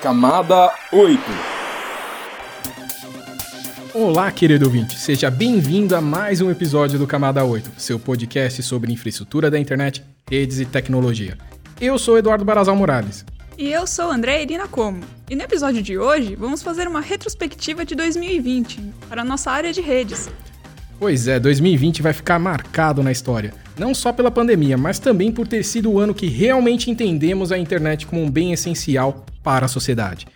Camada 8 Olá, querido ouvinte, seja bem-vindo a mais um episódio do Camada 8, seu podcast sobre infraestrutura da internet, redes e tecnologia. Eu sou Eduardo Barazal Morales. E eu sou André Irina Como. E no episódio de hoje, vamos fazer uma retrospectiva de 2020 para a nossa área de redes. Pois é, 2020 vai ficar marcado na história, não só pela pandemia, mas também por ter sido o ano que realmente entendemos a internet como um bem essencial para a sociedade.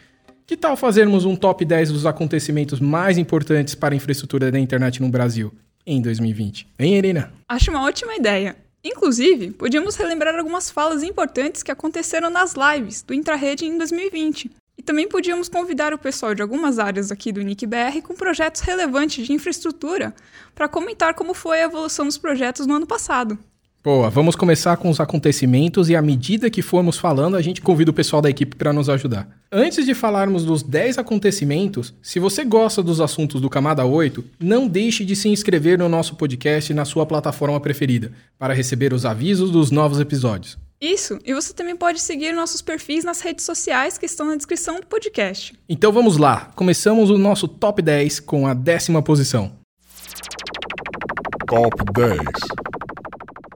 Que tal fazermos um top 10 dos acontecimentos mais importantes para a infraestrutura da internet no Brasil em 2020? Hein, Irina? Acho uma ótima ideia. Inclusive, podíamos relembrar algumas falas importantes que aconteceram nas lives do Intrarede em 2020. E também podíamos convidar o pessoal de algumas áreas aqui do NICBR com projetos relevantes de infraestrutura para comentar como foi a evolução dos projetos no ano passado. Boa, vamos começar com os acontecimentos e à medida que formos falando, a gente convida o pessoal da equipe para nos ajudar. Antes de falarmos dos 10 acontecimentos, se você gosta dos assuntos do Camada 8, não deixe de se inscrever no nosso podcast na sua plataforma preferida, para receber os avisos dos novos episódios. Isso, e você também pode seguir nossos perfis nas redes sociais que estão na descrição do podcast. Então vamos lá, começamos o nosso top 10 com a décima posição. Top 10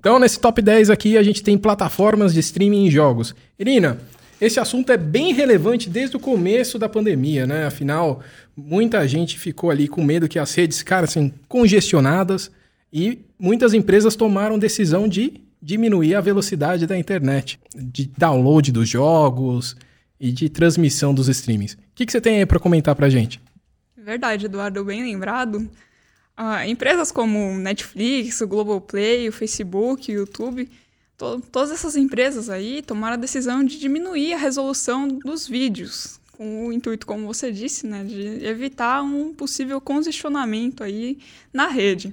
Então, nesse top 10 aqui, a gente tem plataformas de streaming em jogos. Irina, esse assunto é bem relevante desde o começo da pandemia, né? Afinal, muita gente ficou ali com medo que as redes ficassem congestionadas e muitas empresas tomaram decisão de diminuir a velocidade da internet, de download dos jogos e de transmissão dos streamings. O que, que você tem aí para comentar para gente? Verdade, Eduardo, bem lembrado. Ah, empresas como Netflix, o Globoplay, o Facebook, o YouTube, to todas essas empresas aí tomaram a decisão de diminuir a resolução dos vídeos, com o intuito, como você disse, né, de evitar um possível congestionamento aí na rede.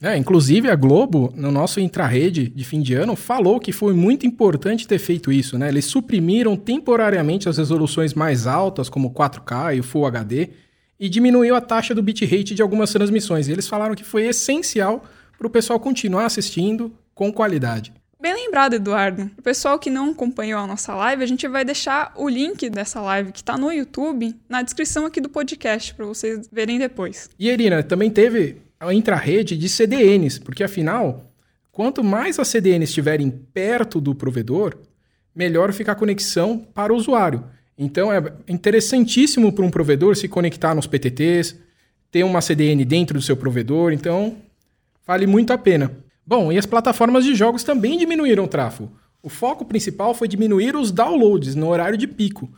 É, inclusive a Globo, no nosso intrarrede de fim de ano, falou que foi muito importante ter feito isso, né? Eles suprimiram temporariamente as resoluções mais altas, como 4K e o Full HD, e diminuiu a taxa do bitrate de algumas transmissões. E eles falaram que foi essencial para o pessoal continuar assistindo com qualidade. Bem lembrado, Eduardo. O pessoal que não acompanhou a nossa live, a gente vai deixar o link dessa live que está no YouTube na descrição aqui do podcast para vocês verem depois. E Irina, também teve a intrarrede de CDNs, porque afinal, quanto mais as CDNs estiverem perto do provedor, melhor fica a conexão para o usuário. Então é interessantíssimo para um provedor se conectar nos PTTs, ter uma CDN dentro do seu provedor, então vale muito a pena. Bom, e as plataformas de jogos também diminuíram o tráfego. O foco principal foi diminuir os downloads no horário de pico.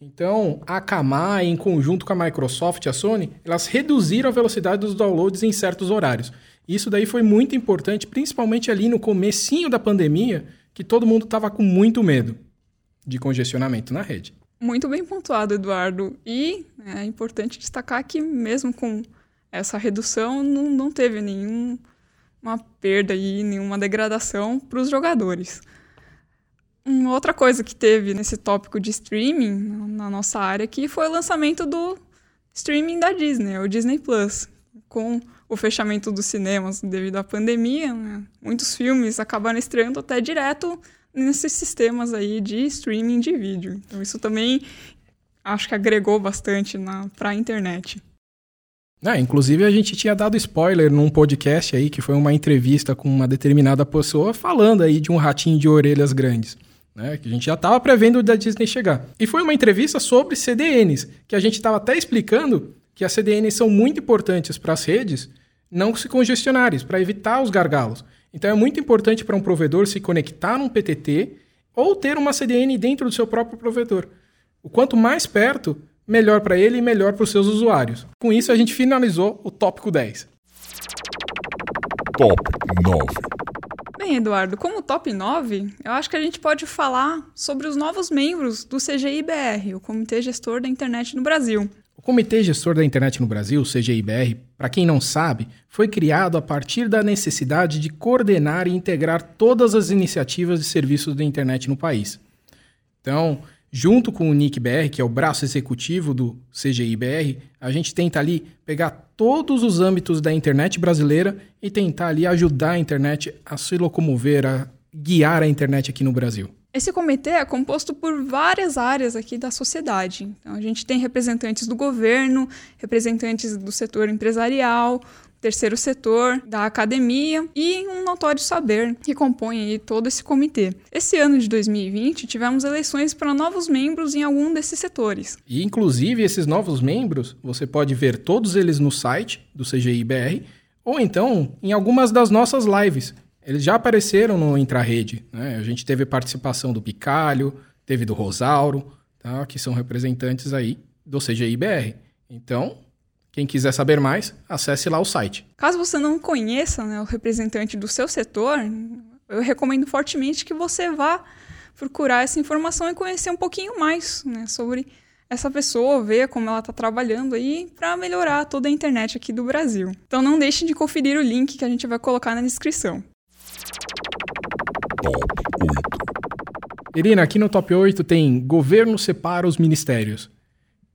Então, a Akamai, em conjunto com a Microsoft e a Sony, elas reduziram a velocidade dos downloads em certos horários. Isso daí foi muito importante, principalmente ali no comecinho da pandemia, que todo mundo estava com muito medo de congestionamento na rede. Muito bem pontuado, Eduardo. E é importante destacar que mesmo com essa redução, não, não teve nenhuma perda e nenhuma degradação para os jogadores. Uma outra coisa que teve nesse tópico de streaming na nossa área aqui foi o lançamento do streaming da Disney, o Disney Plus. Com o fechamento dos cinemas devido à pandemia, né? muitos filmes acabaram estreando até direto nesses sistemas aí de streaming de vídeo. Então isso também acho que agregou bastante para a internet. É, inclusive a gente tinha dado spoiler num podcast aí que foi uma entrevista com uma determinada pessoa falando aí de um ratinho de orelhas grandes. Né, que a gente já estava prevendo da Disney chegar. E foi uma entrevista sobre CDNs, que a gente estava até explicando que as CDNs são muito importantes para as redes não se congestionarem, para evitar os gargalos. Então é muito importante para um provedor se conectar num PTT ou ter uma CDN dentro do seu próprio provedor. O quanto mais perto, melhor para ele e melhor para os seus usuários. Com isso, a gente finalizou o tópico 10. Top 9 Bem, Eduardo, como top 9, eu acho que a gente pode falar sobre os novos membros do CGIBR, o Comitê Gestor da Internet no Brasil. Comitê Gestor da Internet no Brasil, CGIBR, para quem não sabe, foi criado a partir da necessidade de coordenar e integrar todas as iniciativas de serviços da internet no país. Então, junto com o NICBR, que é o braço executivo do CGIBR, a gente tenta ali pegar todos os âmbitos da internet brasileira e tentar ali ajudar a internet a se locomover, a guiar a internet aqui no Brasil. Esse comitê é composto por várias áreas aqui da sociedade. Então, a gente tem representantes do governo, representantes do setor empresarial, terceiro setor, da academia e um notório saber que compõe todo esse comitê. Esse ano de 2020 tivemos eleições para novos membros em algum desses setores. E inclusive esses novos membros, você pode ver todos eles no site do CGIBR ou então em algumas das nossas lives. Eles já apareceram no Intrarede. Né? A gente teve participação do Picalho, teve do Rosauro, tá? que são representantes aí do CGIBR. Então, quem quiser saber mais, acesse lá o site. Caso você não conheça né, o representante do seu setor, eu recomendo fortemente que você vá procurar essa informação e conhecer um pouquinho mais né, sobre essa pessoa, ver como ela está trabalhando aí para melhorar toda a internet aqui do Brasil. Então não deixe de conferir o link que a gente vai colocar na descrição. Top 8. Irina, aqui no top 8 tem governo separa os ministérios.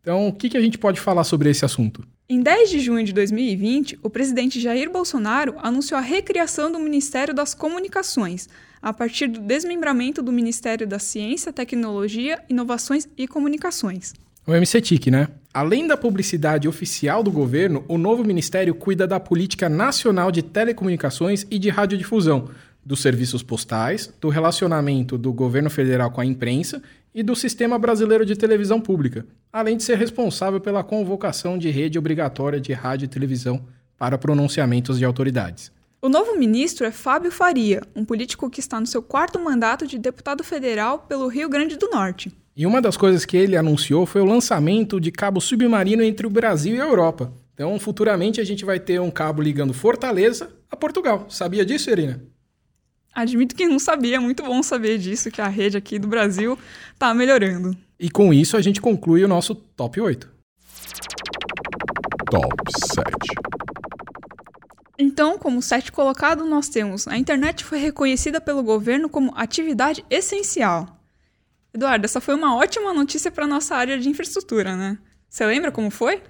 Então, o que, que a gente pode falar sobre esse assunto? Em 10 de junho de 2020, o presidente Jair Bolsonaro anunciou a recriação do Ministério das Comunicações, a partir do desmembramento do Ministério da Ciência, Tecnologia, Inovações e Comunicações. O MCTIC, né? Além da publicidade oficial do governo, o novo ministério cuida da política nacional de telecomunicações e de radiodifusão, dos serviços postais, do relacionamento do governo federal com a imprensa e do Sistema Brasileiro de Televisão Pública, além de ser responsável pela convocação de rede obrigatória de rádio e televisão para pronunciamentos de autoridades. O novo ministro é Fábio Faria, um político que está no seu quarto mandato de deputado federal pelo Rio Grande do Norte. E uma das coisas que ele anunciou foi o lançamento de cabo submarino entre o Brasil e a Europa. Então, futuramente a gente vai ter um cabo ligando Fortaleza a Portugal. Sabia disso, Irina? Admito que não sabia, é muito bom saber disso, que a rede aqui do Brasil está melhorando. E com isso a gente conclui o nosso top 8. Top 7. Então, como sete colocado, nós temos a internet foi reconhecida pelo governo como atividade essencial. Eduardo, essa foi uma ótima notícia para nossa área de infraestrutura, né? Você lembra como foi?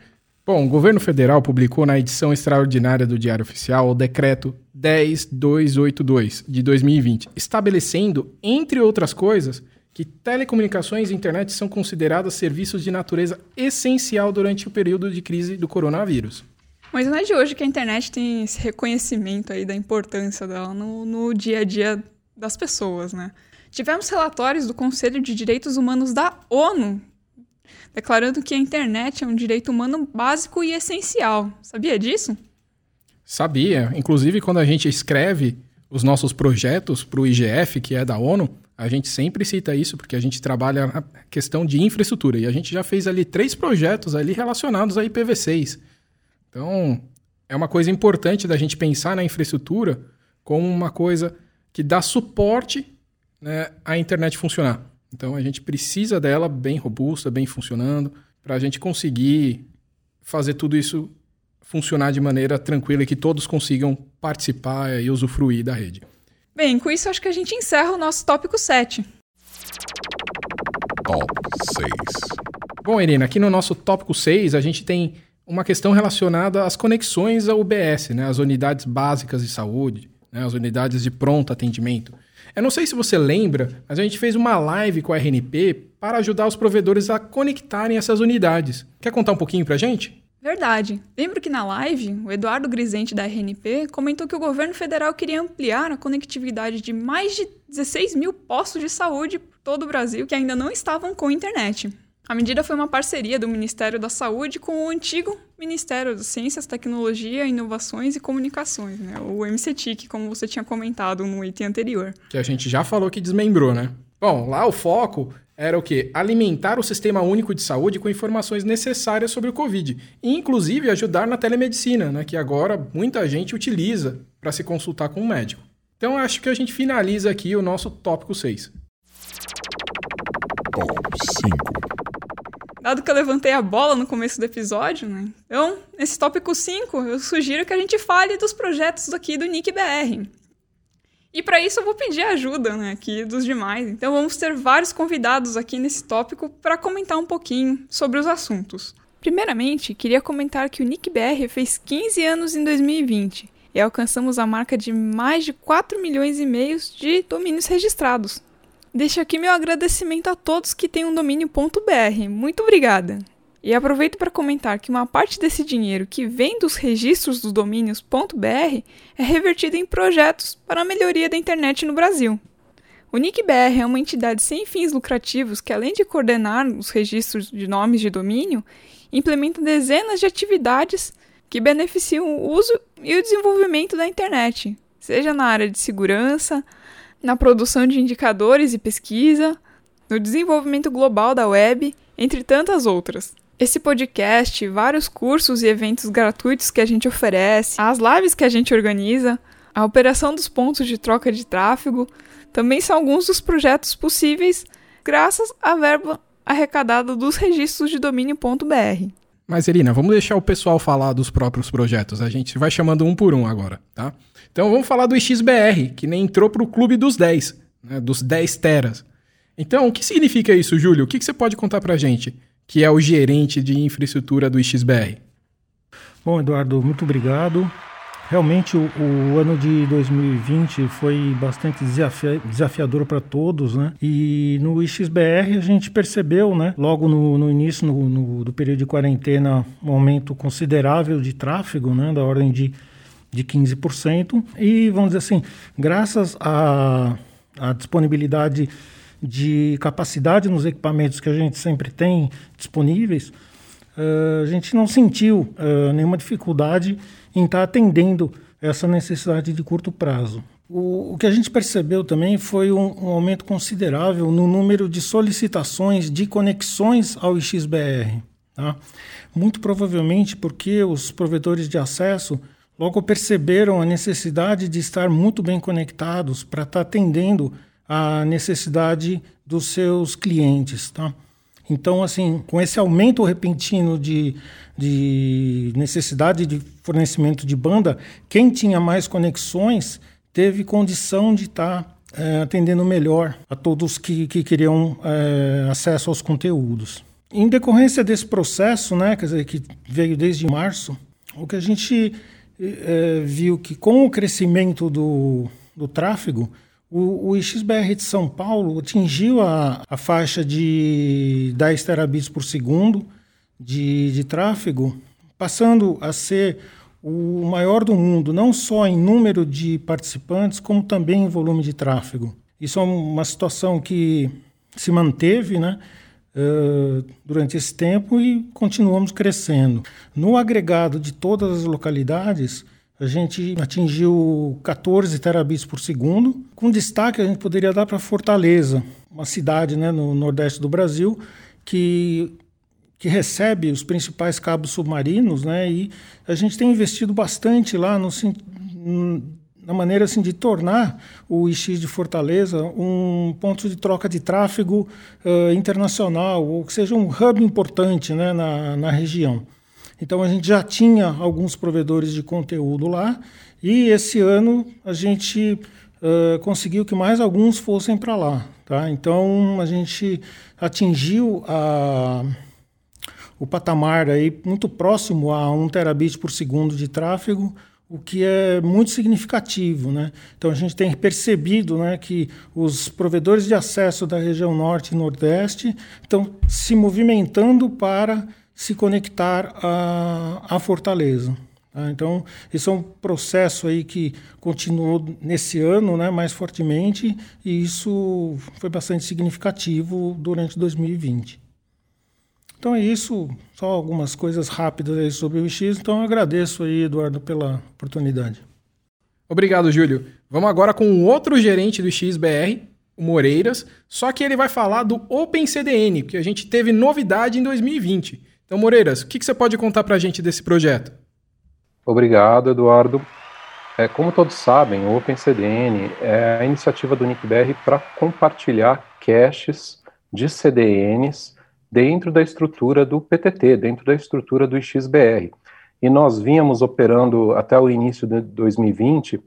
Bom, o governo federal publicou na edição extraordinária do Diário Oficial o decreto 10282 de 2020, estabelecendo, entre outras coisas, que telecomunicações e internet são consideradas serviços de natureza essencial durante o período de crise do coronavírus. Mas não é de hoje que a internet tem esse reconhecimento aí da importância dela no, no dia a dia das pessoas, né? Tivemos relatórios do Conselho de Direitos Humanos da ONU declarando que a internet é um direito humano básico e essencial. Sabia disso? Sabia. Inclusive, quando a gente escreve os nossos projetos para o IGF, que é da ONU, a gente sempre cita isso porque a gente trabalha na questão de infraestrutura e a gente já fez ali três projetos ali relacionados a IPv6. Então, é uma coisa importante da gente pensar na infraestrutura como uma coisa que dá suporte né, à internet funcionar. Então a gente precisa dela bem robusta, bem funcionando, para a gente conseguir fazer tudo isso funcionar de maneira tranquila e que todos consigam participar e usufruir da rede. Bem, com isso acho que a gente encerra o nosso tópico 7. Top 6. Bom, Irina, aqui no nosso tópico 6 a gente tem uma questão relacionada às conexões ao UBS, né, as unidades básicas de saúde, né, as unidades de pronto atendimento. Eu não sei se você lembra, mas a gente fez uma live com a RNP para ajudar os provedores a conectarem essas unidades. Quer contar um pouquinho para a gente? Verdade. Lembro que na live, o Eduardo Grisente da RNP comentou que o governo federal queria ampliar a conectividade de mais de 16 mil postos de saúde por todo o Brasil que ainda não estavam com internet. A medida foi uma parceria do Ministério da Saúde com o antigo Ministério das Ciências, Tecnologia, Inovações e Comunicações, né? o MCTIC, como você tinha comentado no item anterior. Que a gente já falou que desmembrou, né? Bom, lá o foco era o quê? Alimentar o Sistema Único de Saúde com informações necessárias sobre o Covid. E, inclusive, ajudar na telemedicina, né? que agora muita gente utiliza para se consultar com um médico. Então, acho que a gente finaliza aqui o nosso tópico 6. Top 5. Dado que eu levantei a bola no começo do episódio, né? Então, nesse tópico 5, eu sugiro que a gente fale dos projetos aqui do Nick BR. E para isso eu vou pedir ajuda, né, aqui dos demais. Então vamos ter vários convidados aqui nesse tópico para comentar um pouquinho sobre os assuntos. Primeiramente, queria comentar que o Nick BR fez 15 anos em 2020 e alcançamos a marca de mais de 4 milhões e meio de domínios registrados. Deixo aqui meu agradecimento a todos que têm um domínio.br. Muito obrigada! E aproveito para comentar que uma parte desse dinheiro que vem dos registros dos domínios.br é revertido em projetos para a melhoria da internet no Brasil. O NICBR é uma entidade sem fins lucrativos que, além de coordenar os registros de nomes de domínio, implementa dezenas de atividades que beneficiam o uso e o desenvolvimento da internet, seja na área de segurança, na produção de indicadores e pesquisa, no desenvolvimento global da web, entre tantas outras. Esse podcast, vários cursos e eventos gratuitos que a gente oferece, as lives que a gente organiza, a operação dos pontos de troca de tráfego, também são alguns dos projetos possíveis graças à verba arrecadada dos registros de domínio.br. Mas, Irina, vamos deixar o pessoal falar dos próprios projetos. A gente vai chamando um por um agora, tá? Então vamos falar do XBR, que nem entrou para o clube dos 10, né, dos 10 teras. Então, o que significa isso, Júlio? O que, que você pode contar para a gente, que é o gerente de infraestrutura do XBR? Bom, Eduardo, muito obrigado. Realmente o, o, ano de 2020 foi bastante desafia, desafiador para todos, né? E no XBR a gente percebeu, né? Logo no, no início no, no, do período de quarentena, um aumento considerável de tráfego, né? Da ordem de, de 15%. E vamos dizer assim, graças à, à disponibilidade de capacidade nos equipamentos que a gente sempre tem disponíveis, uh, a gente não sentiu uh, nenhuma dificuldade em estar tá atendendo essa necessidade de curto prazo. O, o, que a gente percebeu também foi um, um, aumento considerável no número de solicitações de conexões ao XBR. Tá? Muito provavelmente porque os provedores de acesso logo perceberam a necessidade de estar muito bem conectados para estar tá atendendo a necessidade dos seus clientes. Tá? Então, assim, com esse aumento repentino de, de necessidade de fornecimento de banda, quem tinha mais conexões teve condição de estar tá, é, atendendo melhor a todos que, que queriam é, acesso aos conteúdos. Em decorrência desse processo, né, quer dizer, que veio desde março, o que a gente é, viu que com o crescimento do, do tráfego, o, o XBR de São Paulo atingiu a, a faixa de 10 terabits por segundo de, de tráfego, passando a ser o maior do mundo, não só em número de participantes, como também em volume de tráfego. Isso é uma situação que se manteve né, uh, durante esse tempo e continuamos crescendo. No agregado de todas as localidades, a gente atingiu 14 terabits por segundo, com destaque a gente poderia dar para Fortaleza, uma cidade né, no nordeste do Brasil que, que recebe os principais cabos submarinos, né, e a gente tem investido bastante lá no, na maneira assim, de tornar o IX de Fortaleza um ponto de troca de tráfego uh, internacional, ou que seja um hub importante né, na, na região. Então a gente já tinha alguns provedores de conteúdo lá e esse ano a gente uh, conseguiu que mais alguns fossem para lá. Tá? Então a gente atingiu a, o patamar aí muito próximo a 1 terabit por segundo de tráfego, o que é muito significativo. Né? Então a gente tem percebido né, que os provedores de acesso da região norte e nordeste estão se movimentando para se conectar à, à Fortaleza. Tá? Então, esse é um processo aí que continuou nesse ano né, mais fortemente e isso foi bastante significativo durante 2020. Então é isso, só algumas coisas rápidas aí sobre o X. Então eu agradeço aí, Eduardo, pela oportunidade. Obrigado, Júlio. Vamos agora com o outro gerente do XBR, o Moreiras, só que ele vai falar do OpenCDN, que a gente teve novidade em 2020. Então, Moreiras, o que, que você pode contar para a gente desse projeto? Obrigado, Eduardo. É, como todos sabem, o OpenCDN é a iniciativa do NICBR para compartilhar caches de CDNs dentro da estrutura do PTT, dentro da estrutura do XBR. E nós vínhamos operando até o início de 2020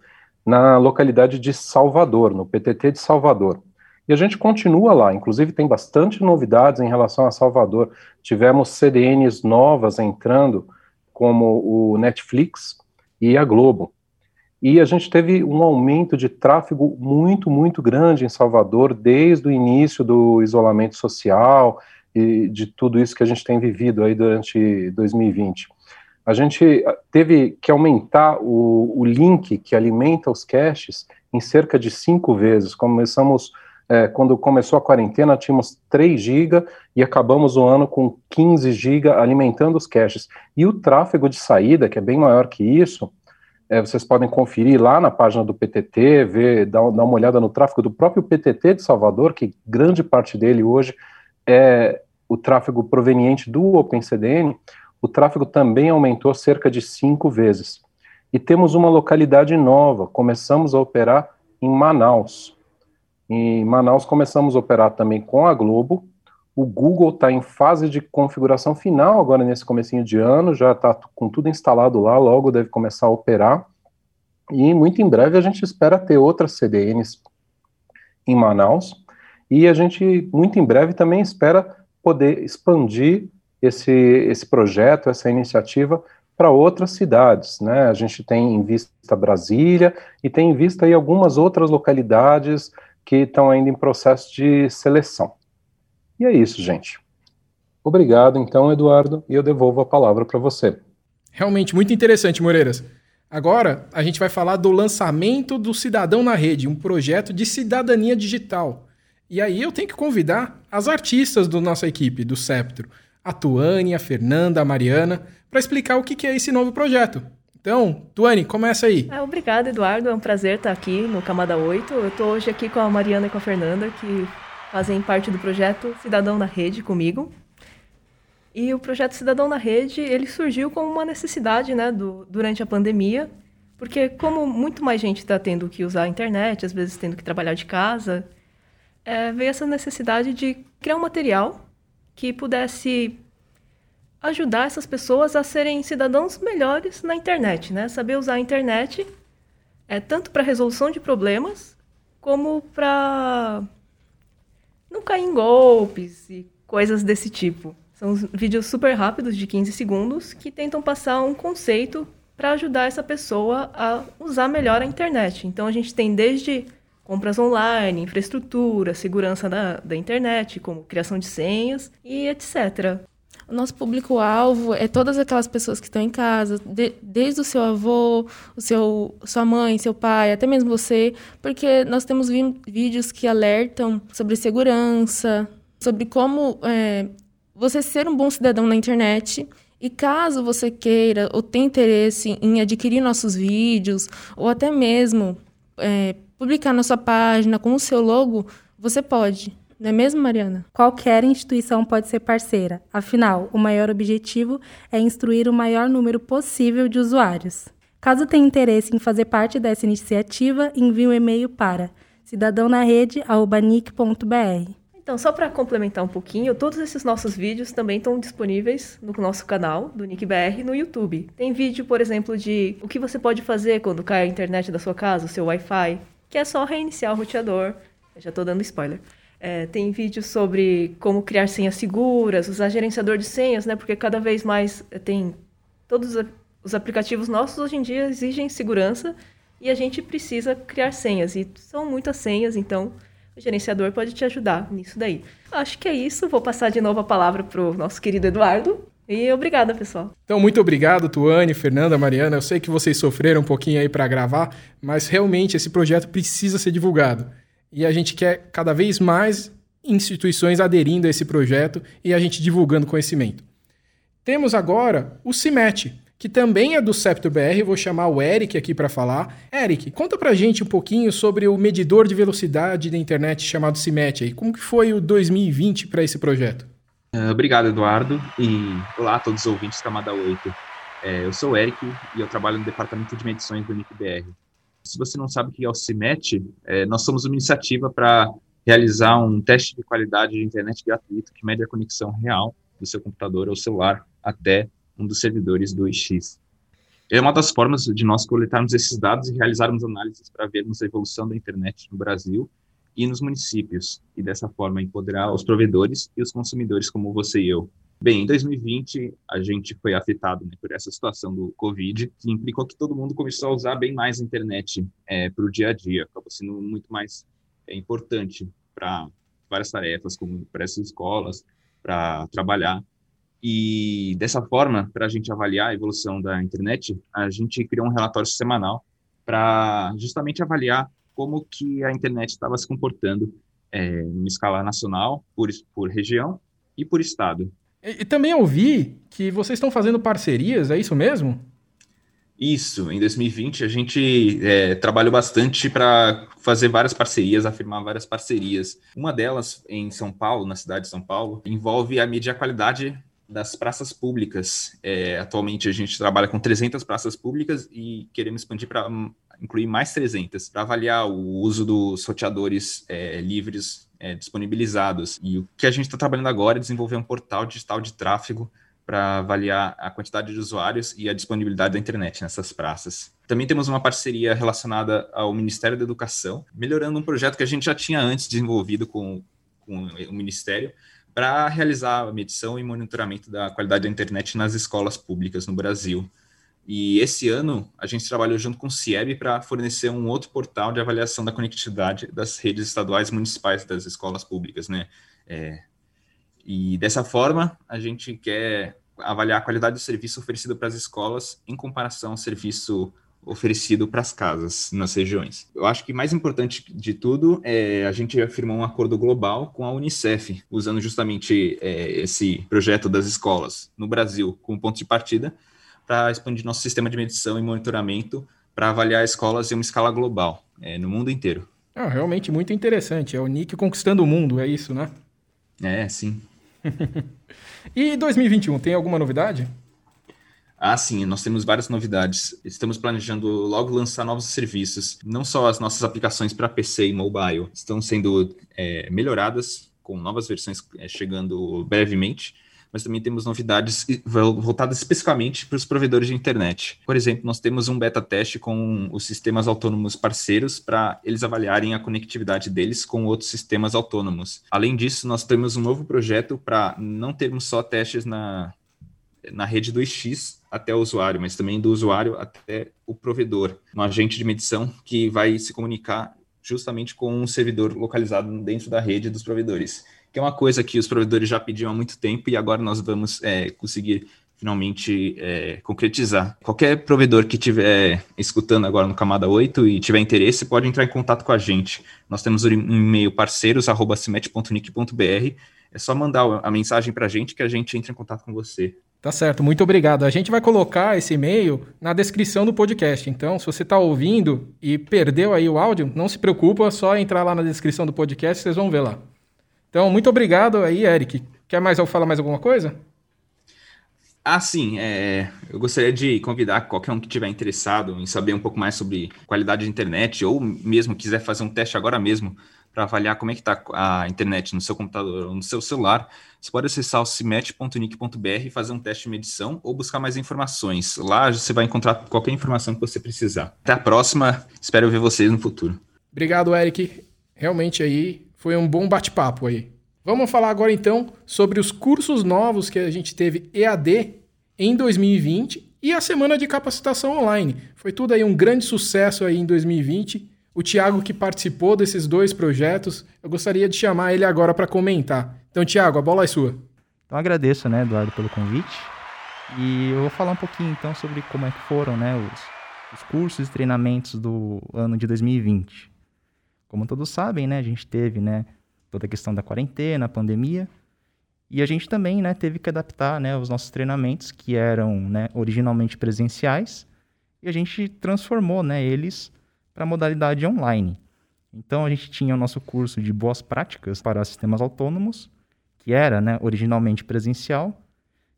na localidade de Salvador, no PTT de Salvador. E a gente continua lá, inclusive tem bastante novidades em relação a Salvador. Tivemos CDNs novas entrando, como o Netflix e a Globo. E a gente teve um aumento de tráfego muito, muito grande em Salvador desde o início do isolamento social e de tudo isso que a gente tem vivido aí durante 2020. A gente teve que aumentar o, o link que alimenta os caches em cerca de cinco vezes. Começamos é, quando começou a quarentena, tínhamos 3 GB e acabamos o ano com 15 GB alimentando os caches. E o tráfego de saída, que é bem maior que isso, é, vocês podem conferir lá na página do PTT, ver, dar, dar, uma olhada no tráfego do próprio PTT de Salvador, que grande parte dele hoje é o tráfego proveniente do OpenCDN. O tráfego também aumentou cerca de cinco vezes. E temos uma localidade nova, começamos a operar em Manaus. Em Manaus começamos a operar também com a Globo. O Google está em fase de configuração final agora nesse comecinho de ano, já está com tudo instalado lá, logo deve começar a operar. E muito em breve a gente espera ter outras CDNs em Manaus. E a gente, muito em breve, também espera poder expandir esse, esse projeto, essa iniciativa para outras cidades, né? A gente tem em vista Brasília e tem em vista aí algumas outras localidades que estão ainda em processo de seleção. E é isso, gente. Obrigado, então, Eduardo, e eu devolvo a palavra para você. Realmente muito interessante, Moreiras. Agora, a gente vai falar do lançamento do Cidadão na Rede, um projeto de cidadania digital. E aí eu tenho que convidar as artistas da nossa equipe, do Septro, a Tuane, a Fernanda, a Mariana, para explicar o que é esse novo projeto. Então, Tuane, começa aí. É, obrigada, Eduardo. É um prazer estar aqui no Camada 8. Eu estou hoje aqui com a Mariana e com a Fernanda, que fazem parte do projeto Cidadão na Rede comigo. E o projeto Cidadão na Rede, ele surgiu como uma necessidade, né, do, durante a pandemia, porque como muito mais gente está tendo que usar a internet, às vezes tendo que trabalhar de casa, é, veio essa necessidade de criar um material que pudesse ajudar essas pessoas a serem cidadãos melhores na internet, né? Saber usar a internet é tanto para resolução de problemas como para não cair em golpes e coisas desse tipo. São vídeos super rápidos de 15 segundos que tentam passar um conceito para ajudar essa pessoa a usar melhor a internet. Então a gente tem desde compras online, infraestrutura, segurança da, da internet, como criação de senhas e etc. O nosso público-alvo é todas aquelas pessoas que estão em casa, de, desde o seu avô, o seu, sua mãe, seu pai, até mesmo você, porque nós temos vídeos que alertam sobre segurança, sobre como é, você ser um bom cidadão na internet. E caso você queira ou tenha interesse em adquirir nossos vídeos, ou até mesmo é, publicar na sua página com o seu logo, você pode. Não é mesmo, Mariana? Qualquer instituição pode ser parceira. Afinal, o maior objetivo é instruir o maior número possível de usuários. Caso tenha interesse em fazer parte dessa iniciativa, envie um e-mail para cidadãonarede.nic.br. Então, só para complementar um pouquinho, todos esses nossos vídeos também estão disponíveis no nosso canal do NickBR no YouTube. Tem vídeo, por exemplo, de o que você pode fazer quando cai a internet da sua casa, o seu Wi-Fi, que é só reiniciar o roteador. Eu já estou dando spoiler. É, tem vídeos sobre como criar senhas seguras, usar gerenciador de senhas, né? Porque cada vez mais é, tem todos os aplicativos nossos hoje em dia exigem segurança e a gente precisa criar senhas e são muitas senhas, então o gerenciador pode te ajudar nisso daí. Acho que é isso. Vou passar de novo a palavra para o nosso querido Eduardo. E obrigada, pessoal. Então, muito obrigado, Tuane, Fernanda, Mariana. Eu sei que vocês sofreram um pouquinho aí para gravar, mas realmente esse projeto precisa ser divulgado e a gente quer cada vez mais instituições aderindo a esse projeto e a gente divulgando conhecimento. Temos agora o CIMET, que também é do Septo BR, vou chamar o Eric aqui para falar. Eric, conta pra gente um pouquinho sobre o medidor de velocidade da internet chamado CIMET aí. Como que foi o 2020 para esse projeto? Uh, obrigado, Eduardo, e olá a todos os ouvintes Camada 8. É, eu sou o Eric e eu trabalho no departamento de medições do NICBR. Se você não sabe o que é o CIMET, é, nós somos uma iniciativa para realizar um teste de qualidade de internet gratuito que mede a conexão real do seu computador ou celular até um dos servidores do IX. É uma das formas de nós coletarmos esses dados e realizarmos análises para vermos a evolução da internet no Brasil e nos municípios, e dessa forma empoderar os provedores e os consumidores como você e eu. Bem, em 2020 a gente foi afetado né, por essa situação do Covid, que implicou que todo mundo começou a usar bem mais a internet é, para o dia a dia, acabou sendo muito mais é, importante para várias tarefas, como para essas escolas, para trabalhar. E dessa forma, para a gente avaliar a evolução da internet, a gente criou um relatório semanal para justamente avaliar como que a internet estava se comportando é, em escala nacional, por, por região e por estado. E, e também ouvi que vocês estão fazendo parcerias, é isso mesmo? Isso, em 2020 a gente é, trabalhou bastante para fazer várias parcerias, afirmar várias parcerias. Uma delas em São Paulo, na cidade de São Paulo, envolve a mídia qualidade das praças públicas. É, atualmente a gente trabalha com 300 praças públicas e queremos expandir para incluir mais 300 para avaliar o uso dos roteadores é, livres é, disponibilizados. E o que a gente está trabalhando agora é desenvolver um portal digital de tráfego para avaliar a quantidade de usuários e a disponibilidade da internet nessas praças. Também temos uma parceria relacionada ao Ministério da Educação, melhorando um projeto que a gente já tinha antes desenvolvido com, com o Ministério, para realizar a medição e monitoramento da qualidade da internet nas escolas públicas no Brasil. E esse ano a gente trabalhou junto com o CIEB para fornecer um outro portal de avaliação da conectividade das redes estaduais municipais das escolas públicas, né? É, e dessa forma a gente quer avaliar a qualidade do serviço oferecido para as escolas em comparação ao serviço oferecido para as casas nas regiões. Eu acho que mais importante de tudo é a gente afirmou um acordo global com a Unicef, usando justamente é, esse projeto das escolas no Brasil como ponto de partida para expandir nosso sistema de medição e monitoramento para avaliar escolas em uma escala global, é, no mundo inteiro. Ah, realmente muito interessante. É o Nick conquistando o mundo, é isso, né? É, sim. e 2021, tem alguma novidade? Ah, sim, nós temos várias novidades. Estamos planejando logo lançar novos serviços. Não só as nossas aplicações para PC e mobile estão sendo é, melhoradas, com novas versões é, chegando brevemente, mas também temos novidades voltadas especificamente para os provedores de internet. Por exemplo, nós temos um beta teste com os sistemas autônomos parceiros para eles avaliarem a conectividade deles com outros sistemas autônomos. Além disso, nós temos um novo projeto para não termos só testes na, na rede do X até o usuário, mas também do usuário até o provedor, um agente de medição que vai se comunicar justamente com um servidor localizado dentro da rede dos provedores, que é uma coisa que os provedores já pediam há muito tempo e agora nós vamos é, conseguir finalmente é, concretizar. Qualquer provedor que estiver escutando agora no Camada 8 e tiver interesse, pode entrar em contato com a gente. Nós temos um e-mail parceiros.cimet.nic.br. É só mandar a mensagem para a gente que a gente entra em contato com você. Tá certo, muito obrigado. A gente vai colocar esse e-mail na descrição do podcast. Então, se você está ouvindo e perdeu aí o áudio, não se preocupa, é só entrar lá na descrição do podcast, vocês vão ver lá. Então, muito obrigado aí, Eric. Quer mais eu falar mais alguma coisa? Ah, sim. É, eu gostaria de convidar qualquer um que estiver interessado em saber um pouco mais sobre qualidade de internet ou mesmo quiser fazer um teste agora mesmo para avaliar como é que está a internet no seu computador ou no seu celular, você pode acessar o cimet.nic.br e fazer um teste de medição ou buscar mais informações. Lá você vai encontrar qualquer informação que você precisar. Até a próxima, espero ver vocês no futuro. Obrigado, Eric. Realmente aí foi um bom bate-papo aí. Vamos falar agora então sobre os cursos novos que a gente teve EAD em 2020 e a semana de capacitação online. Foi tudo aí um grande sucesso aí em 2020 o Tiago que participou desses dois projetos. Eu gostaria de chamar ele agora para comentar. Então, Tiago, a bola é sua. Então, agradeço, né, Eduardo, pelo convite. E eu vou falar um pouquinho, então, sobre como é que foram, né, os, os cursos e treinamentos do ano de 2020. Como todos sabem, né, a gente teve, né, toda a questão da quarentena, a pandemia, e a gente também, né, teve que adaptar, né, os nossos treinamentos, que eram, né, originalmente presenciais, e a gente transformou, né, eles para a modalidade online. Então a gente tinha o nosso curso de boas práticas para sistemas autônomos, que era né, originalmente presencial,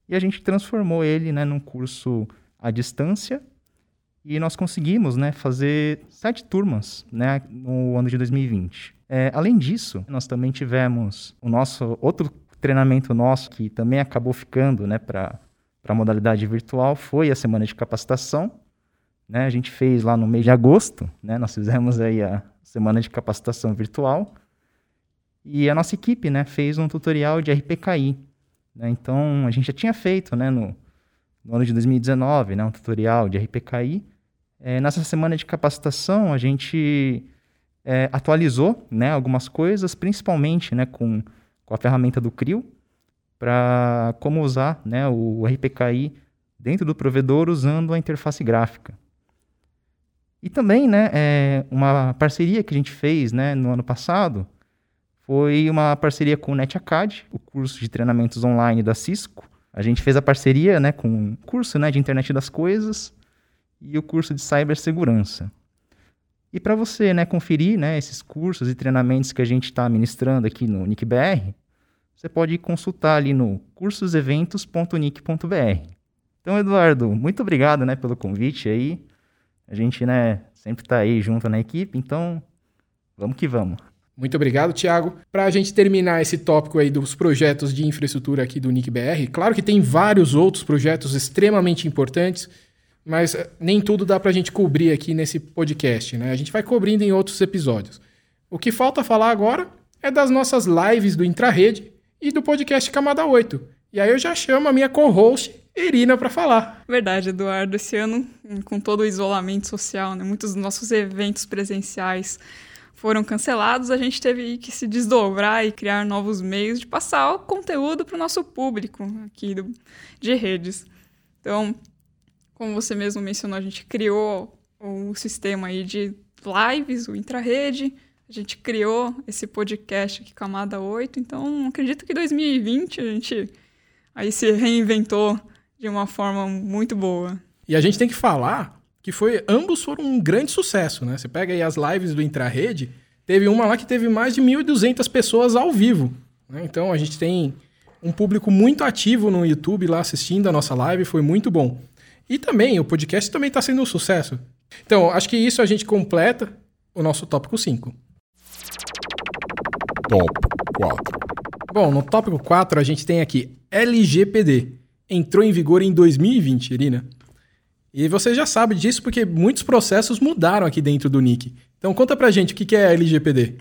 e a gente transformou ele né, num curso à distância, e nós conseguimos né, fazer sete turmas né, no ano de 2020. É, além disso, nós também tivemos o nosso outro treinamento nosso que também acabou ficando né, para a modalidade virtual, foi a semana de capacitação, né? A gente fez lá no mês de agosto, né? Nós fizemos aí a semana de capacitação virtual e a nossa equipe, né, fez um tutorial de RPKI, Né? Então, a gente já tinha feito né, no, no ano de 2019 né, um tutorial de RPKI. É, nessa semana de capacitação, a gente é, atualizou né, algumas coisas, principalmente né, com, com a ferramenta do CRIO, para como usar né, o RPKI dentro do provedor usando a interface gráfica. E também, né, é, uma parceria que a gente fez né, no ano passado foi uma parceria com o NetAcad, o curso de treinamentos online da Cisco. A gente fez a parceria né, com o curso né, de Internet das Coisas e o curso de Cibersegurança. E para você né, conferir né, esses cursos e treinamentos que a gente está ministrando aqui no NICBR, você pode consultar ali no cursoseventos.nic.br. Então, Eduardo, muito obrigado né, pelo convite aí. A gente né, sempre está aí junto na equipe, então vamos que vamos. Muito obrigado, Thiago. Para a gente terminar esse tópico aí dos projetos de infraestrutura aqui do NICBR, claro que tem vários outros projetos extremamente importantes, mas eh, nem tudo dá para a gente cobrir aqui nesse podcast, né? A gente vai cobrindo em outros episódios. O que falta falar agora é das nossas lives do Intrarede e do podcast Camada 8. E aí eu já chamo a minha co-host, Irina, para falar. Verdade, Eduardo. Esse ano, com todo o isolamento social, né, muitos dos nossos eventos presenciais foram cancelados, a gente teve que se desdobrar e criar novos meios de passar o conteúdo para o nosso público aqui do, de redes. Então, como você mesmo mencionou, a gente criou o sistema aí de lives, o intrarede, a gente criou esse podcast aqui, Camada 8, então acredito que 2020 a gente aí se reinventou de uma forma muito boa. E a gente tem que falar que foi ambos foram um grande sucesso, né? Você pega aí as lives do Intrarede, teve uma lá que teve mais de 1.200 pessoas ao vivo. Né? Então a gente tem um público muito ativo no YouTube lá assistindo a nossa live, foi muito bom. E também o podcast também está sendo um sucesso. Então, acho que isso a gente completa o nosso tópico 5. Top 4. Bom, no tópico 4 a gente tem aqui LGPD. Entrou em vigor em 2020, Irina. E você já sabe disso porque muitos processos mudaram aqui dentro do NIC. Então conta pra gente o que é a LGPD.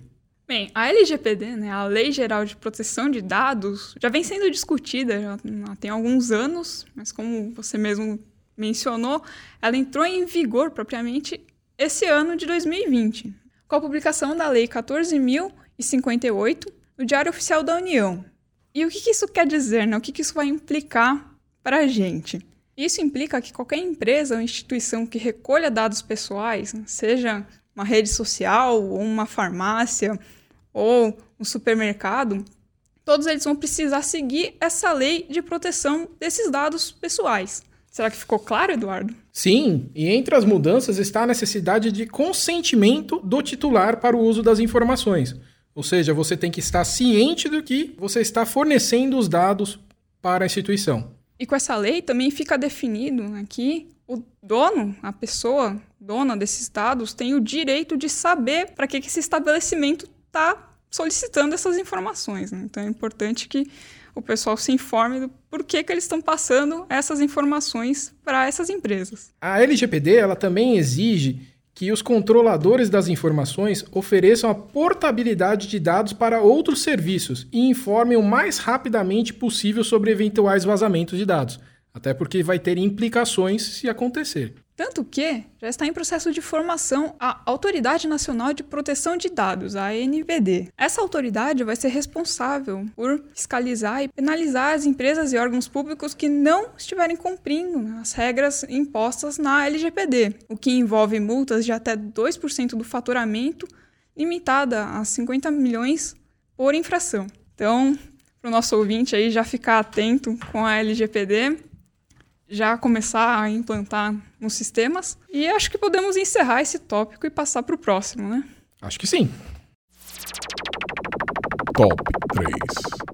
Bem, a LGPD, né, a Lei Geral de Proteção de Dados, já vem sendo discutida já tem alguns anos, mas como você mesmo mencionou, ela entrou em vigor propriamente esse ano de 2020, com a publicação da Lei 14.058 no Diário Oficial da União. E o que, que isso quer dizer? Né? O que, que isso vai implicar para a gente? Isso implica que qualquer empresa ou instituição que recolha dados pessoais, seja uma rede social, ou uma farmácia ou um supermercado, todos eles vão precisar seguir essa lei de proteção desses dados pessoais. Será que ficou claro, Eduardo? Sim, e entre as mudanças está a necessidade de consentimento do titular para o uso das informações. Ou seja, você tem que estar ciente do que você está fornecendo os dados para a instituição. E com essa lei também fica definido aqui o dono, a pessoa dona desses dados, tem o direito de saber para que, que esse estabelecimento está solicitando essas informações. Né? Então é importante que o pessoal se informe do porquê que eles estão passando essas informações para essas empresas. A LGPD ela também exige que os controladores das informações ofereçam a portabilidade de dados para outros serviços e informem o mais rapidamente possível sobre eventuais vazamentos de dados, até porque vai ter implicações se acontecer. Tanto que já está em processo de formação a Autoridade Nacional de Proteção de Dados, a ANPD. Essa autoridade vai ser responsável por fiscalizar e penalizar as empresas e órgãos públicos que não estiverem cumprindo as regras impostas na LGPD, o que envolve multas de até 2% do faturamento, limitada a 50 milhões por infração. Então, para o nosso ouvinte aí já ficar atento com a LGPD, já começar a implantar nos sistemas. E acho que podemos encerrar esse tópico e passar para o próximo, né? Acho que sim. Top 3.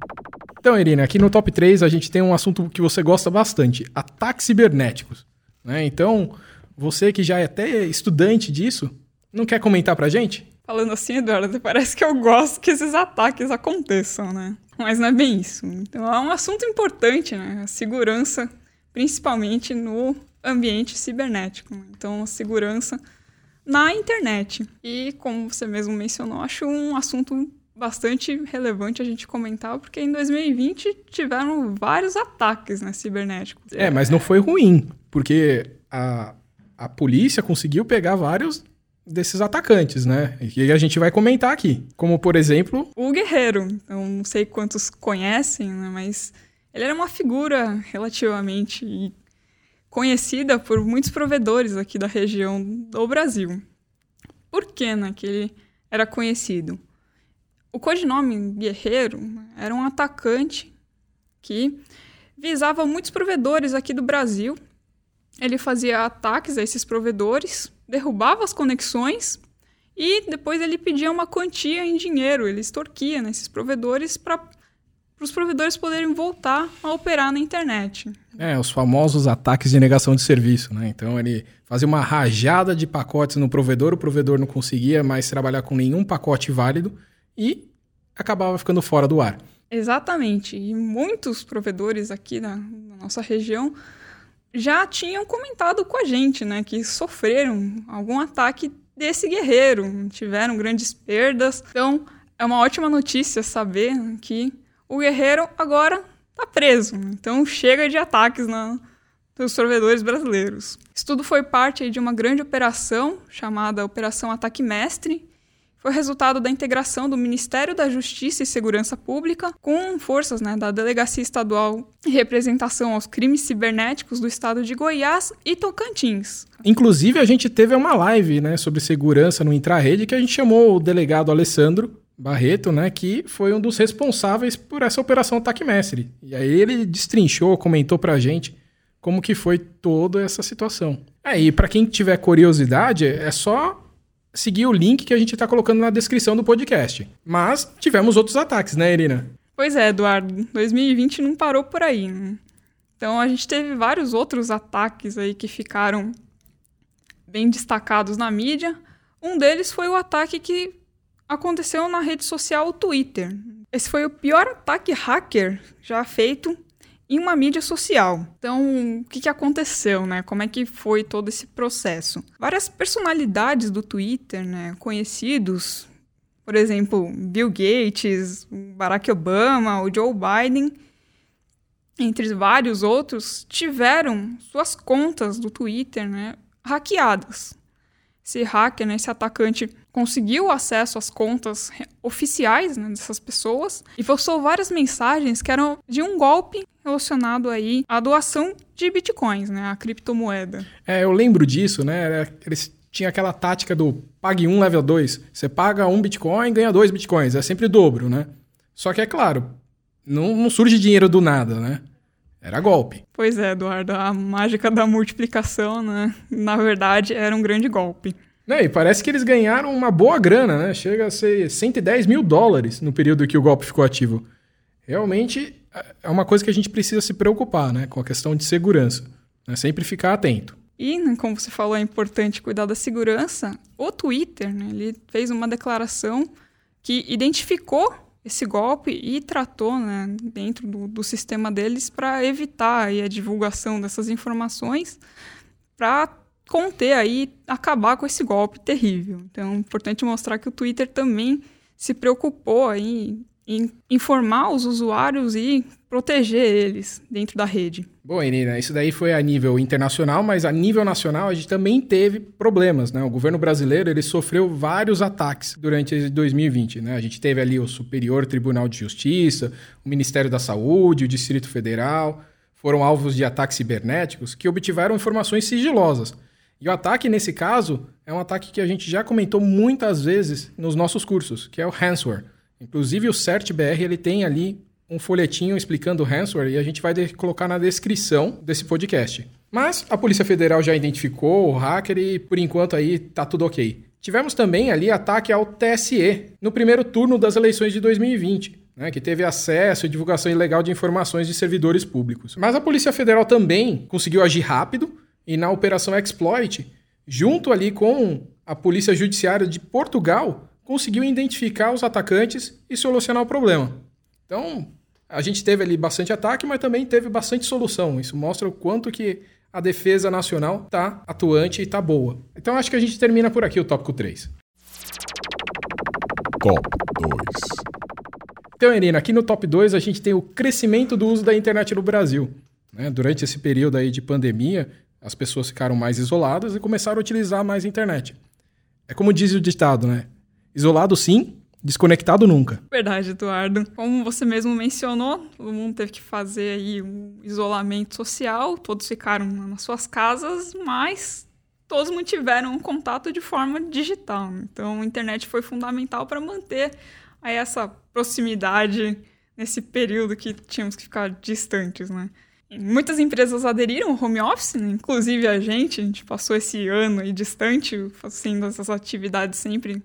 Então, Irina, aqui no top 3 a gente tem um assunto que você gosta bastante: ataques cibernéticos. Né? Então, você que já é até estudante disso, não quer comentar pra gente? Falando assim, Eduardo, parece que eu gosto que esses ataques aconteçam, né? Mas não é bem isso. Então, é um assunto importante, né? A segurança principalmente no ambiente cibernético. Então, segurança na internet. E, como você mesmo mencionou, acho um assunto bastante relevante a gente comentar, porque em 2020 tiveram vários ataques né, cibernéticos. É, mas não foi ruim, porque a, a polícia conseguiu pegar vários desses atacantes, né? E a gente vai comentar aqui. Como, por exemplo... O Guerreiro. Eu não sei quantos conhecem, né? Mas ele era uma figura relativamente conhecida por muitos provedores aqui da região do Brasil. Por que, né, que ele era conhecido? O codinome Guerreiro era um atacante que visava muitos provedores aqui do Brasil. Ele fazia ataques a esses provedores, derrubava as conexões e depois ele pedia uma quantia em dinheiro, ele extorquia nesses provedores para os provedores poderem voltar a operar na internet. É, os famosos ataques de negação de serviço, né? Então ele fazia uma rajada de pacotes no provedor, o provedor não conseguia mais trabalhar com nenhum pacote válido e acabava ficando fora do ar. Exatamente. E muitos provedores aqui na, na nossa região já tinham comentado com a gente, né, que sofreram algum ataque desse guerreiro, tiveram grandes perdas. Então, é uma ótima notícia saber que o guerreiro agora está preso. Então, chega de ataques na, dos brasileiros. Isso tudo foi parte de uma grande operação chamada Operação Ataque Mestre, foi resultado da integração do Ministério da Justiça e Segurança Pública com forças né, da Delegacia Estadual de Representação aos Crimes Cibernéticos do Estado de Goiás e Tocantins. Inclusive, a gente teve uma live né, sobre segurança no Intrarede que a gente chamou o delegado Alessandro Barreto, né, que foi um dos responsáveis por essa operação Ataque Mestre. E aí ele destrinchou, comentou pra gente como que foi toda essa situação. É, e para quem tiver curiosidade, é só seguir o link que a gente está colocando na descrição do podcast. Mas tivemos outros ataques, né, Irina? Pois é, Eduardo. 2020 não parou por aí. Né? Então a gente teve vários outros ataques aí que ficaram bem destacados na mídia. Um deles foi o ataque que aconteceu na rede social Twitter. Esse foi o pior ataque hacker já feito em uma mídia social. Então, o que, que aconteceu, né? Como é que foi todo esse processo? Várias personalidades do Twitter, né, conhecidos, por exemplo, Bill Gates, Barack Obama, o Joe Biden, entre vários outros, tiveram suas contas do Twitter, né, hackeadas. Esse hacker, né, esse atacante conseguiu acesso às contas oficiais né, dessas pessoas e postou várias mensagens que eram de um golpe relacionado aí à doação de bitcoins, né, a criptomoeda. É, eu lembro disso, né? Eles tinham aquela tática do pague um, level 2. Você paga um bitcoin, ganha dois bitcoins. É sempre dobro, né? Só que é claro, não, não surge dinheiro do nada, né? Era golpe. Pois é, Eduardo, a mágica da multiplicação, né? Na verdade, era um grande golpe. Não, e parece que eles ganharam uma boa grana, né? Chega a ser 110 mil dólares no período que o golpe ficou ativo. Realmente é uma coisa que a gente precisa se preocupar, né? Com a questão de segurança. Né? Sempre ficar atento. E, né, como você falou, é importante cuidar da segurança. O Twitter, né, ele fez uma declaração que identificou esse golpe e tratou né, dentro do, do sistema deles para evitar aí, a divulgação dessas informações para conter aí, acabar com esse golpe terrível. Então, é importante mostrar que o Twitter também se preocupou aí em informar os usuários e proteger eles dentro da rede. Bom, Irina, isso daí foi a nível internacional, mas a nível nacional a gente também teve problemas, né? O governo brasileiro ele sofreu vários ataques durante 2020, né? A gente teve ali o Superior Tribunal de Justiça, o Ministério da Saúde, o Distrito Federal, foram alvos de ataques cibernéticos que obtiveram informações sigilosas. E o ataque, nesse caso, é um ataque que a gente já comentou muitas vezes nos nossos cursos, que é o ransomware. Inclusive o CertBR ele tem ali um folhetinho explicando o ransomware e a gente vai colocar na descrição desse podcast. Mas a Polícia Federal já identificou o hacker e por enquanto aí tá tudo ok. Tivemos também ali ataque ao TSE no primeiro turno das eleições de 2020. Né, que teve acesso e divulgação ilegal de informações de servidores públicos. Mas a Polícia Federal também conseguiu agir rápido e na Operação Exploit, junto ali com a Polícia Judiciária de Portugal, conseguiu identificar os atacantes e solucionar o problema. Então, a gente teve ali bastante ataque, mas também teve bastante solução. Isso mostra o quanto que a defesa nacional está atuante e está boa. Então, acho que a gente termina por aqui o tópico 3. Top 2. Então, Irina, aqui no top 2 a gente tem o crescimento do uso da internet no Brasil. Né? Durante esse período aí de pandemia, as pessoas ficaram mais isoladas e começaram a utilizar mais a internet. É como diz o ditado, né? Isolado sim, desconectado nunca. Verdade, Eduardo. Como você mesmo mencionou, todo mundo teve que fazer aí um isolamento social, todos ficaram nas suas casas, mas todos mantiveram um contato de forma digital. Então, a internet foi fundamental para manter aí essa proximidade nesse período que tínhamos que ficar distantes, né? Muitas empresas aderiram ao home office, inclusive a gente, a gente passou esse ano aí distante, fazendo essas atividades sempre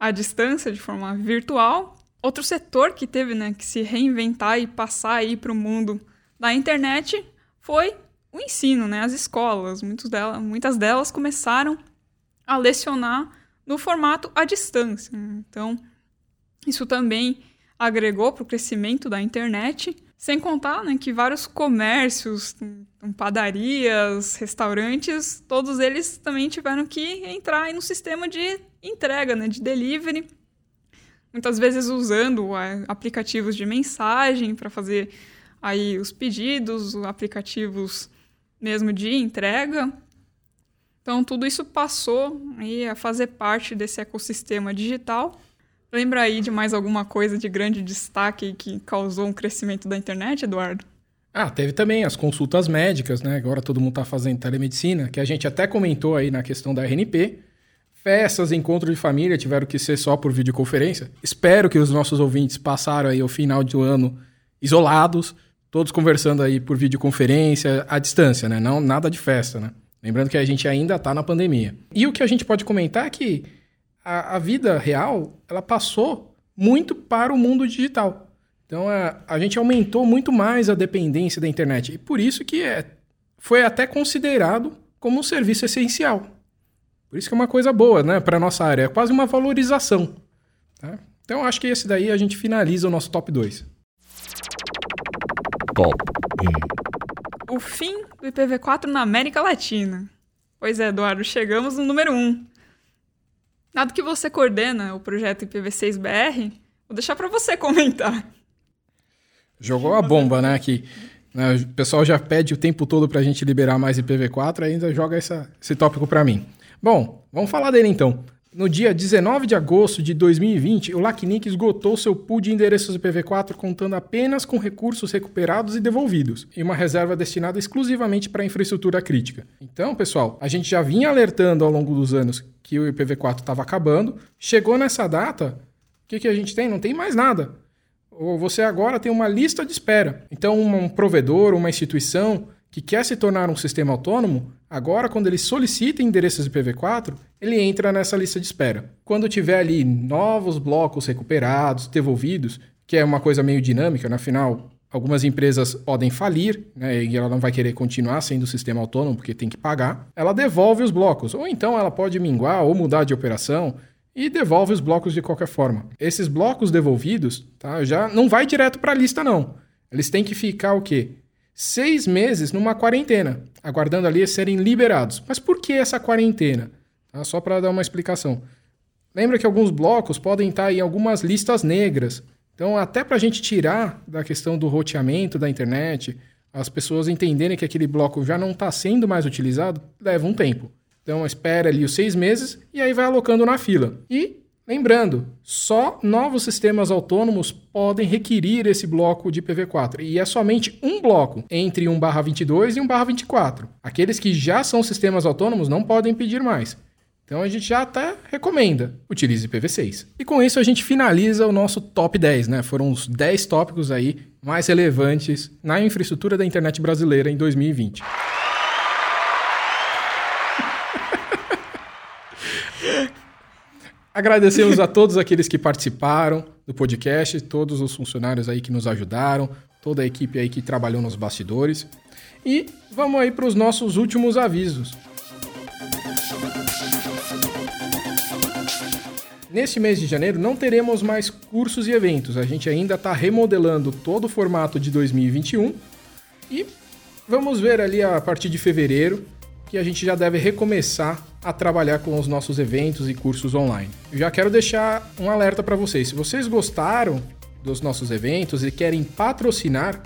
à distância, de forma virtual. Outro setor que teve né, que se reinventar e passar para o mundo da internet foi o ensino, né? As escolas, delas, muitas delas começaram a lecionar no formato à distância. Então, isso também agregou para o crescimento da internet, sem contar né, que vários comércios, padarias, restaurantes, todos eles também tiveram que entrar no sistema de entrega, né, de delivery, muitas vezes usando aplicativos de mensagem para fazer aí os pedidos, aplicativos mesmo de entrega. Então tudo isso passou a fazer parte desse ecossistema digital. Lembra aí de mais alguma coisa de grande destaque que causou um crescimento da internet, Eduardo? Ah, teve também as consultas médicas, né? Agora todo mundo está fazendo telemedicina, que a gente até comentou aí na questão da RNP. Festas, encontros de família tiveram que ser só por videoconferência. Espero que os nossos ouvintes passaram aí o final do ano isolados, todos conversando aí por videoconferência, à distância, né? Não nada de festa, né? Lembrando que a gente ainda está na pandemia. E o que a gente pode comentar é que a, a, vida real ela passou muito para o mundo digital. Então a, a gente aumentou muito mais a dependência da internet. E por isso que é, foi até considerado como um serviço essencial. Por isso que é uma coisa boa né, para a nossa área. É quase uma valorização. Tá? Então acho que esse daí a gente finaliza o nosso top 2. Top 1. O fim do IPv4 na América Latina. Pois é, Eduardo, chegamos no número 1. Dado que você coordena o projeto IPv6BR, vou deixar para você comentar. Jogou a bomba, né, aqui. Né, o pessoal já pede o tempo todo para a gente liberar mais IPv4, ainda joga essa, esse tópico para mim. Bom, vamos falar dele então. No dia 19 de agosto de 2020, o LACNIC esgotou seu pool de endereços IPv4 contando apenas com recursos recuperados e devolvidos, e uma reserva destinada exclusivamente para infraestrutura crítica. Então, pessoal, a gente já vinha alertando ao longo dos anos que o IPv4 estava acabando. Chegou nessa data, o que, que a gente tem? Não tem mais nada. Você agora tem uma lista de espera. Então, um provedor, uma instituição que quer se tornar um sistema autônomo, agora, quando ele solicita endereços IPv4, ele entra nessa lista de espera. Quando tiver ali novos blocos recuperados, devolvidos, que é uma coisa meio dinâmica, no final, algumas empresas podem falir, né, e ela não vai querer continuar sendo sistema autônomo porque tem que pagar, ela devolve os blocos. Ou então ela pode minguar ou mudar de operação e devolve os blocos de qualquer forma. Esses blocos devolvidos tá, já não vai direto para a lista, não. Eles têm que ficar o quê? Seis meses numa quarentena, aguardando ali serem liberados. Mas por que essa quarentena? Tá? Só para dar uma explicação. Lembra que alguns blocos podem estar em algumas listas negras. Então, até para a gente tirar da questão do roteamento da internet, as pessoas entenderem que aquele bloco já não está sendo mais utilizado, leva um tempo. Então, espera ali os seis meses e aí vai alocando na fila. E, lembrando, só novos sistemas autônomos podem requerir esse bloco de PV4. E é somente um bloco entre 1/22 e 1/24. Aqueles que já são sistemas autônomos não podem pedir mais. Então a gente já até recomenda, utilize PV6. E com isso a gente finaliza o nosso top 10, né? Foram os 10 tópicos aí mais relevantes na infraestrutura da internet brasileira em 2020. Agradecemos a todos aqueles que participaram do podcast, todos os funcionários aí que nos ajudaram, toda a equipe aí que trabalhou nos bastidores. E vamos aí para os nossos últimos avisos. Neste mês de janeiro não teremos mais cursos e eventos. A gente ainda está remodelando todo o formato de 2021 e vamos ver ali a partir de fevereiro que a gente já deve recomeçar a trabalhar com os nossos eventos e cursos online. Eu já quero deixar um alerta para vocês. Se vocês gostaram dos nossos eventos e querem patrocinar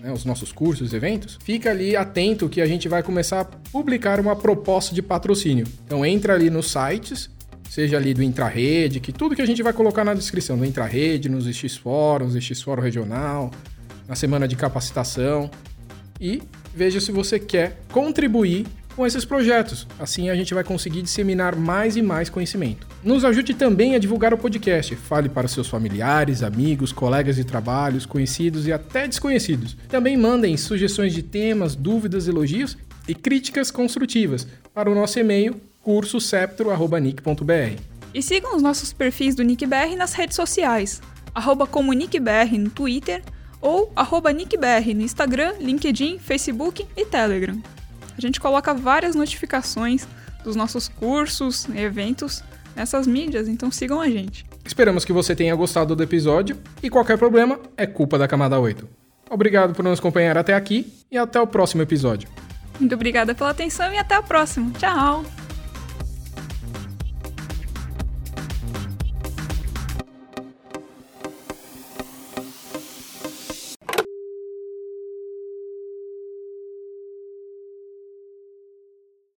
né, os nossos cursos e eventos, fica ali atento que a gente vai começar a publicar uma proposta de patrocínio. Então entra ali nos sites, seja ali do Intrarede, que tudo que a gente vai colocar na descrição do Intrarede, nos X Fóruns, X Fórum Regional, na semana de capacitação e veja se você quer contribuir com esses projetos. Assim a gente vai conseguir disseminar mais e mais conhecimento. Nos ajude também a divulgar o podcast. Fale para seus familiares, amigos, colegas de trabalhos, conhecidos e até desconhecidos. Também mandem sugestões de temas, dúvidas, elogios e críticas construtivas para o nosso e-mail cursoseptro.nick.br. E sigam os nossos perfis do NickBR nas redes sociais, arroba comuniquebr no Twitter ou arroba nickbr no Instagram, LinkedIn, Facebook e Telegram. A gente coloca várias notificações dos nossos cursos eventos nessas mídias, então sigam a gente. Esperamos que você tenha gostado do episódio e qualquer problema é culpa da camada 8. Obrigado por nos acompanhar até aqui e até o próximo episódio. Muito obrigada pela atenção e até a próxima. Tchau!